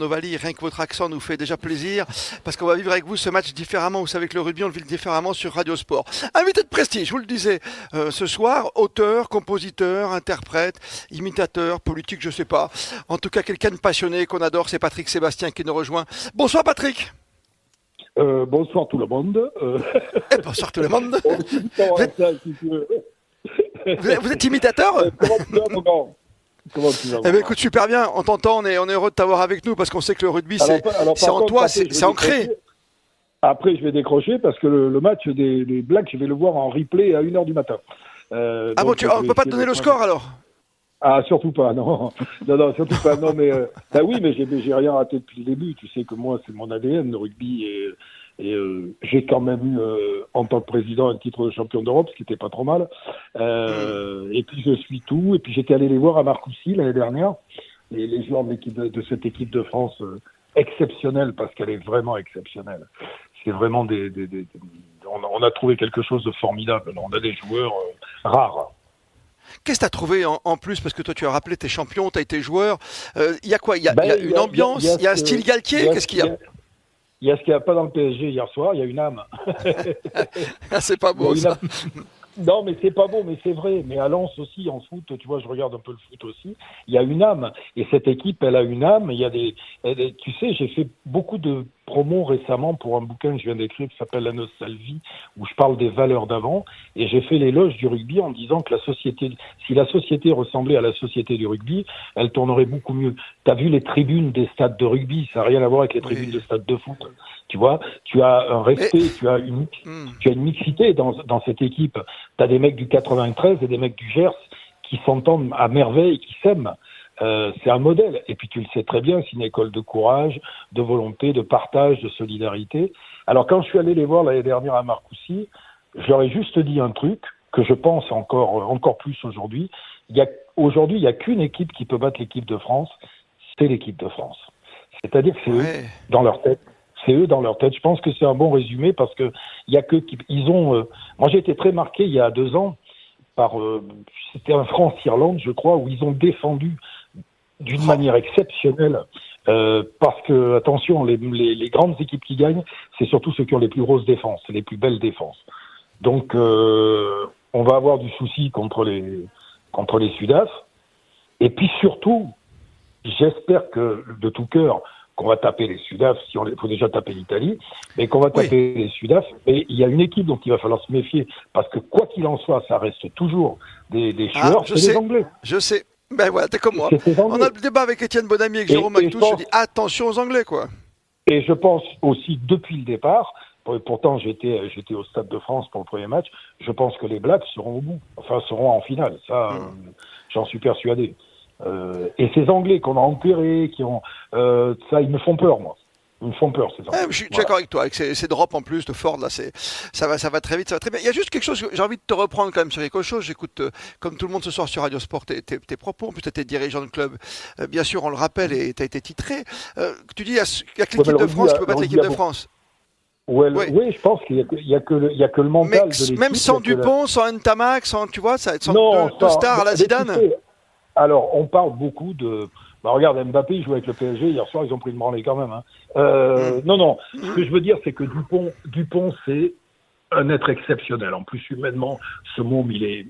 Ovalie, rien que votre accent nous fait déjà plaisir parce qu'on va vivre avec vous ce match différemment. Vous savez que le rugby, on le vit différemment sur Radio Sport. Invité de prestige, je vous le disais euh, ce soir, auteur, compositeur, interprète, imitateur, politique, je sais pas. En tout cas, quelqu'un de passionné qu'on adore, c'est Patrick Sébastien qui nous rejoint. Bonsoir Patrick. Euh, bonsoir tout le monde. Euh... Eh, bonsoir tout le monde. vous, êtes... vous, êtes... imitateur Comment tu vas Eh bien, écoute, super bien. On t'entend, on est, on est heureux de t'avoir avec nous parce qu'on sait que le rugby, c'est en toi, c'est ancré. Après, je vais décrocher parce que le, match des, des, Blacks, je vais le voir en replay à 1h du matin. Euh, ah bon, tu, on ne peut pas te donner le score alors? Ah, surtout pas, non. Non, non, surtout pas. Non, mais euh, bah oui, mais j'ai rien raté depuis le début. Tu sais que moi, c'est mon ADN, le rugby. Et, et euh, j'ai quand même eu, euh, en tant que président, un titre de champion d'Europe, ce qui n'était pas trop mal. Euh, et puis je suis tout. Et puis j'étais allé les voir à Marcoussis l'année dernière. Et les joueurs de, de, de cette équipe de France euh, exceptionnelle, parce qu'elle est vraiment exceptionnelle. C'est vraiment des, des, des, on, on, a trouvé quelque chose de formidable. On a des joueurs euh, rares. Qu'est-ce que tu as trouvé en, en, plus? Parce que toi, tu as rappelé tes champions, tu as été joueur. Il y a quoi? Il y, ben, y, a une ambiance Il y, a un style Galtier? Qu'est-ce qu'il y a? Il y a ce qu'il n'y a pas dans le PSG hier soir, il y a une âme. Ah, c'est pas beau, ça. Non, mais c'est pas beau, mais c'est vrai. Mais à Lens aussi, en foot, tu vois, je regarde un peu le foot aussi. Il y a une âme. Et cette équipe, elle a une âme. Il y a des, tu sais, j'ai fait beaucoup de promos récemment pour un bouquin que je viens d'écrire qui s'appelle La Nostalgie, où je parle des valeurs d'avant. Et j'ai fait l'éloge du rugby en disant que la société, si la société ressemblait à la société du rugby, elle tournerait beaucoup mieux. T'as vu les tribunes des stades de rugby, ça n'a rien à voir avec les tribunes de stades de foot. Tu vois, tu as un respect, tu as une, hmm. tu as une mixité dans, dans cette équipe. Tu as des mecs du 93 et des mecs du Gers qui s'entendent à merveille, qui s'aiment. Euh, c'est un modèle. Et puis tu le sais très bien, c'est une école de courage, de volonté, de partage, de solidarité. Alors quand je suis allé les voir l'année dernière à Marcoussis, j'aurais juste dit un truc que je pense encore encore plus aujourd'hui. A aujourd'hui il n'y a qu'une équipe qui peut battre l'équipe de France, c'est l'équipe de France. C'est-à-dire que c'est eux dans leur tête c'est eux dans leur tête. Je pense que c'est un bon résumé parce que il y a que ils ont. Euh, moi, j'ai été très marqué il y a deux ans par euh, c'était un France-Irlande, je crois, où ils ont défendu d'une manière exceptionnelle. Euh, parce que attention, les, les, les, grandes équipes qui gagnent, c'est surtout ceux qui ont les plus grosses défenses, les plus belles défenses. Donc, euh, on va avoir du souci contre les contre les Sudaf. Et puis surtout, j'espère que de tout cœur, qu'on va taper les Sudaf, si on faut déjà taper l'Italie, mais qu'on va taper les Sudaf. Mais il y a une équipe dont il va falloir se méfier, parce que quoi qu'il en soit, ça reste toujours des, des ah, joueurs, c'est les Anglais. Je sais. Ben voilà, t'es comme moi. On a le débat avec Étienne Bonamy et avec Jérôme Actou, je, dis attention aux Anglais, quoi. Et je pense aussi depuis le départ, pourtant j'étais j'étais au Stade de France pour le premier match, je pense que les Blacks seront au bout, enfin seront en finale, ça hmm. j'en suis persuadé. Euh, et ces Anglais qu'on a enterrés, qui ont euh, ça, ils me font peur, moi. Ils me font peur, ces Anglais. je suis d'accord avec toi, avec ces, ces, drops en plus de Ford, là, c'est, ça va, ça va très vite, ça va très bien. Il y a juste quelque chose, j'ai envie de te reprendre quand même sur quelque chose. J'écoute, euh, comme tout le monde ce soir sur Radio Sport, tes, tes, tes propos. En plus, tu étais dirigeant de club. Euh, bien sûr, on le rappelle, et tu as été titré. Euh, tu dis, il y a, y a que l'équipe de France qui peut battre l'équipe de France? Ouais, oui. oui, je pense qu'il n'y a, a, que le, il y a que le mental. Mais, de même sans Dupont, sans Ntamak, sans, tu vois, sans non, stars à la Zidane. Alors, on parle beaucoup de. Bah, regarde, Mbappé, il joue avec le PSG. Hier soir, ils ont pris une branlée quand même. Hein. Euh, mm. Non, non. Ce que je veux dire, c'est que Dupont, Dupont c'est un être exceptionnel. En plus, humainement, ce môme, il est,